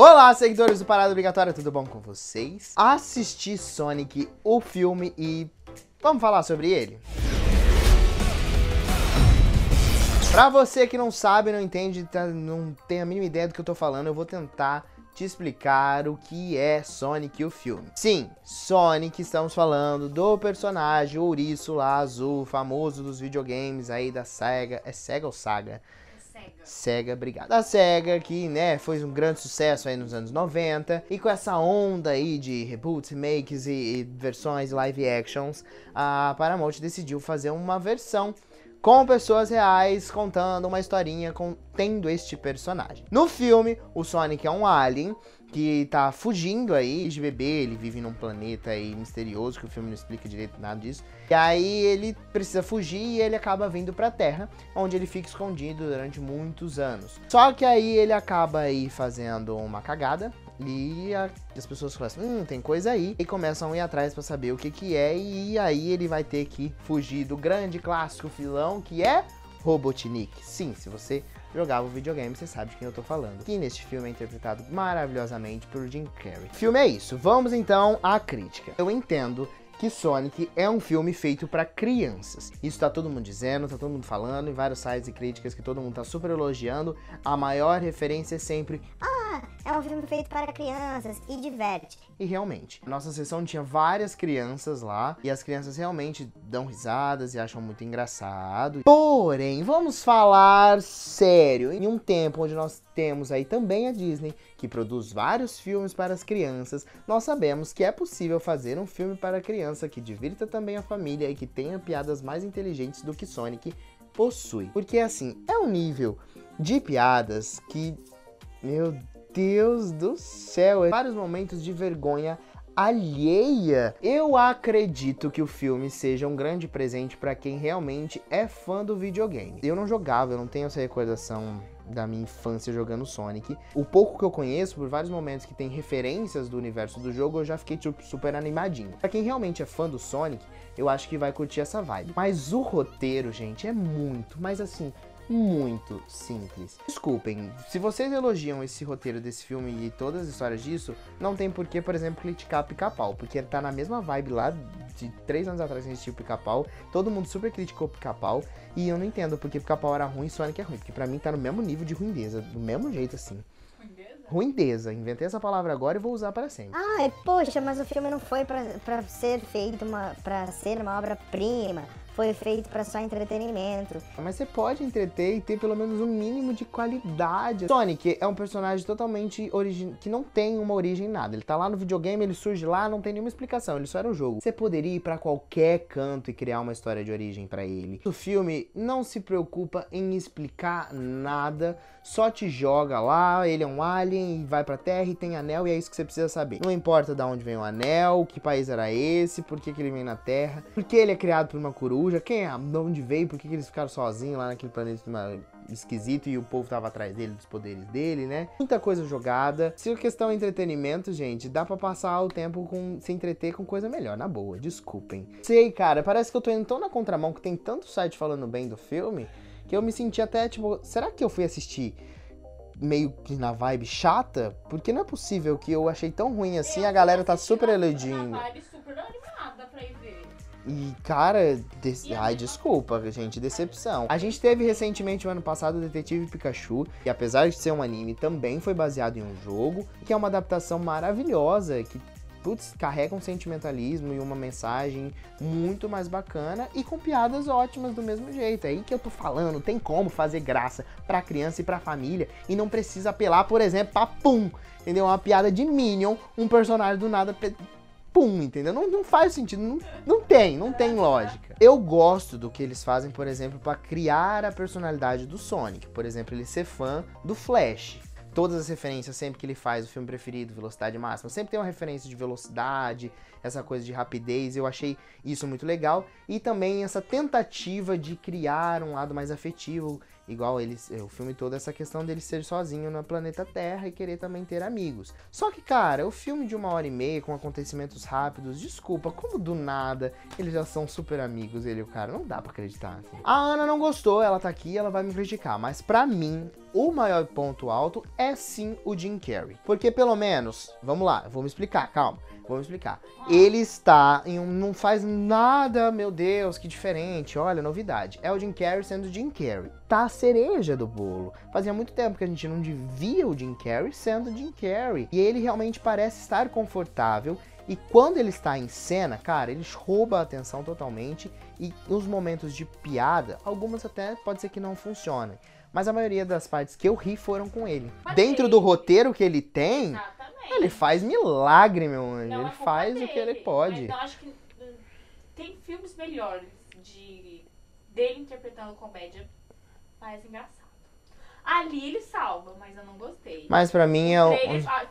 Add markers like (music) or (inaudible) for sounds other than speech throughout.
Olá, seguidores do Parada Obrigatória, tudo bom com vocês? Assisti Sonic, o filme, e vamos falar sobre ele? Pra você que não sabe, não entende, tá, não tem a mínima ideia do que eu tô falando, eu vou tentar te explicar o que é Sonic o filme. Sim, Sonic, estamos falando do personagem ouriço lá azul, famoso dos videogames aí da SEGA. É SEGA ou Saga? Sega, obrigado. A Sega, que, né, foi um grande sucesso aí nos anos 90, e com essa onda aí de reboots, remakes e, e versões live actions, a Paramount decidiu fazer uma versão com pessoas reais contando uma historinha contendo este personagem. No filme, o Sonic é um alien que tá fugindo aí de bebê, ele vive num planeta aí misterioso, que o filme não explica direito nada disso. E aí ele precisa fugir e ele acaba vindo pra Terra, onde ele fica escondido durante muitos anos. Só que aí ele acaba aí fazendo uma cagada, e a, as pessoas falam assim, hum, tem coisa aí. E começam a ir atrás para saber o que que é. E aí ele vai ter que fugir do grande clássico filão que é Robotnik. Sim, se você jogava o videogame, você sabe de quem eu tô falando. Que neste filme é interpretado maravilhosamente por Jim Carrey. O filme é isso. Vamos então à crítica. Eu entendo que Sonic é um filme feito para crianças. Isso tá todo mundo dizendo, tá todo mundo falando, em vários sites e críticas que todo mundo tá super elogiando. A maior referência é sempre um filme feito para crianças e diverte. E realmente, nossa sessão tinha várias crianças lá e as crianças realmente dão risadas e acham muito engraçado. Porém, vamos falar sério. Em um tempo onde nós temos aí também a Disney, que produz vários filmes para as crianças, nós sabemos que é possível fazer um filme para criança que divirta também a família e que tenha piadas mais inteligentes do que Sonic possui. Porque assim, é um nível de piadas que, meu Deus do céu, vários momentos de vergonha alheia. Eu acredito que o filme seja um grande presente para quem realmente é fã do videogame. Eu não jogava, eu não tenho essa recordação da minha infância jogando Sonic. O pouco que eu conheço, por vários momentos que tem referências do universo do jogo, eu já fiquei tipo, super animadinho. Pra quem realmente é fã do Sonic, eu acho que vai curtir essa vibe. Mas o roteiro, gente, é muito, mas assim, muito simples. Desculpem, se vocês elogiam esse roteiro desse filme e todas as histórias disso, não tem por que, por exemplo, criticar Pica-Pau, porque ele tá na mesma vibe lá de três anos atrás que a gente tinha Pica-Pau, todo mundo super criticou Pica-Pau, e eu não entendo porque Pica-Pau era ruim e Sonic é ruim, porque pra mim tá no mesmo nível de ruindeza, do mesmo jeito assim. Ruindeza, inventei essa palavra agora e vou usar para sempre. Ai, poxa, mas o filme não foi pra, pra ser feito uma, pra ser uma obra-prima. Foi feito pra só entretenimento. Mas você pode entreter e ter pelo menos um mínimo de qualidade. Sonic é um personagem totalmente origin... que não tem uma origem em nada. Ele tá lá no videogame, ele surge lá, não tem nenhuma explicação, ele só era um jogo. Você poderia ir pra qualquer canto e criar uma história de origem pra ele. O filme não se preocupa em explicar nada, só te joga lá, ele é um alien e vai pra Terra e tem anel e é isso que você precisa saber. Não importa de onde vem o anel, que país era esse, por que, que ele vem na Terra, por que ele é criado por uma coruja, quem é, de onde veio, por que, que eles ficaram sozinhos lá naquele planeta esquisito e o povo tava atrás dele, dos poderes dele, né? Muita coisa jogada. Se a questão é entretenimento, gente, dá pra passar o tempo com se entreter com coisa melhor, na boa, desculpem. Sei, cara, parece que eu tô indo tão na contramão que tem tanto site falando bem do filme que eu me senti até tipo, será que eu fui assistir meio que na vibe chata? Porque não é possível que eu achei tão ruim assim, a galera tá super elogiando. vibe super E, cara, des... ai, desculpa, gente, decepção. A gente teve recentemente, no ano passado, o Detetive Pikachu, que apesar de ser um anime, também foi baseado em um jogo, que é uma adaptação maravilhosa, que putz, carrega um sentimentalismo e uma mensagem muito mais bacana e com piadas ótimas do mesmo jeito. É aí que eu tô falando, tem como fazer graça pra criança e pra família e não precisa apelar, por exemplo, pra pum, entendeu? Uma piada de Minion, um personagem do nada pum, entendeu? Não, não faz sentido, não, não tem, não tem lógica. Eu gosto do que eles fazem, por exemplo, para criar a personalidade do Sonic. Por exemplo, ele ser fã do Flash todas as referências, sempre que ele faz o filme preferido, Velocidade Máxima, sempre tem uma referência de velocidade, essa coisa de rapidez, eu achei isso muito legal. E também essa tentativa de criar um lado mais afetivo, igual eles, o filme todo, essa questão dele ser sozinho no planeta Terra e querer também ter amigos. Só que, cara, o filme de uma hora e meia, com acontecimentos rápidos, desculpa, como do nada eles já são super amigos, ele e o cara, não dá pra acreditar. Assim. A Ana não gostou, ela tá aqui, ela vai me criticar, mas pra mim o maior ponto alto é sim o Jim Carrey. Porque pelo menos, vamos lá, vou me explicar, calma. Vou me explicar. Ele está em um. Não faz nada, meu Deus, que diferente. Olha, novidade. É o Jim Carrey sendo Jim Carrey. Tá a cereja do bolo. Fazia muito tempo que a gente não via o Jim Carrey sendo Jim Carrey. E ele realmente parece estar confortável. E quando ele está em cena, cara, ele rouba a atenção totalmente. E nos momentos de piada, algumas até pode ser que não funcionem. Mas a maioria das partes que eu ri foram com ele. Mas Dentro ele- do roteiro que ele tem, Exatamente. ele faz milagre, meu anjo. Não é ele culpa faz o dele, que ele pode. Mas eu acho que hum, tem filmes melhores de dele interpretando comédia. Parece engraçado. Ali ele salva, mas eu não gostei. Mas pra mim é O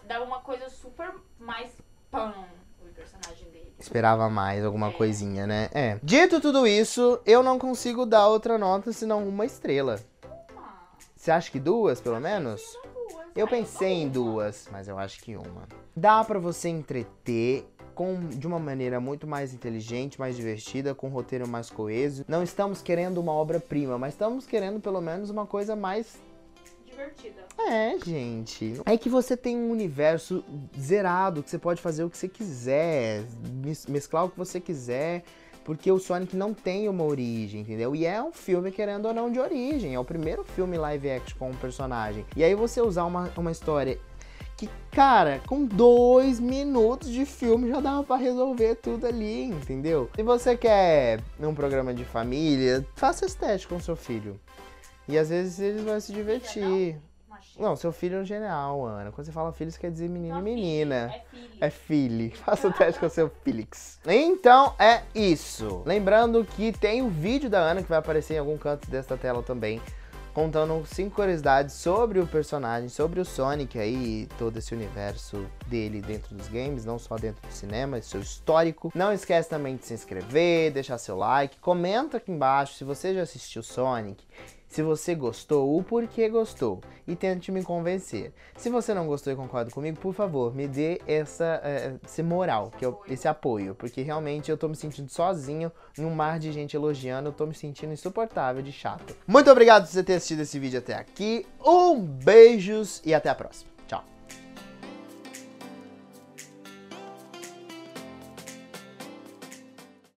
dava uma coisa super mais pão o personagem dele. Esperava mais alguma É. coisinha, né? É. Dito tudo isso, eu não consigo dar outra nota senão uma estrela. Você acha que duas, pelo menos? Eu pensei em duas, mas eu acho que uma. Dá pra você entreter com de uma maneira muito mais inteligente, mais divertida, com um roteiro mais coeso. Não estamos querendo uma obra-prima, mas estamos querendo pelo menos uma coisa mais Divertida. É, gente. É que você tem um universo zerado, que você pode fazer o que você quiser, mes- mesclar o que você quiser, porque o Sonic não tem uma origem, entendeu? E é um filme, querendo ou não, de origem. É o primeiro filme live action com um personagem. E aí você usar uma, uma história que, cara, com dois minutos de filme já dava pra resolver tudo ali, entendeu? Se você quer um programa de família, faça teste com seu filho. E às vezes eles vão se divertir. Machismo. Não, seu filho é geral, Ana. Quando você fala filho, você quer dizer menino Não, e menina. filho, É filho. É filho. (laughs) Faça o teste com o seu Felix. Então é isso. Lembrando que tem o vídeo da Ana que vai aparecer em algum canto desta tela também. Contando cinco curiosidades sobre o personagem, sobre o Sonic aí, e todo esse universo dele dentro dos games, não só dentro do cinema, seu histórico. Não esquece também de se inscrever, deixar seu like, comenta aqui embaixo se você já assistiu Sonic, se você gostou, o porquê gostou e tente me convencer. Se você não gostou e concorda comigo, por favor, me dê essa, eh, esse moral, que eu- esse apoio, porque realmente eu tô me sentindo sozinho num mar de gente elogiando, eu tô me sentindo insuportável de chato. Muito obrigado por você ter assistido esse vídeo até aqui. Um beijos e até a próxima.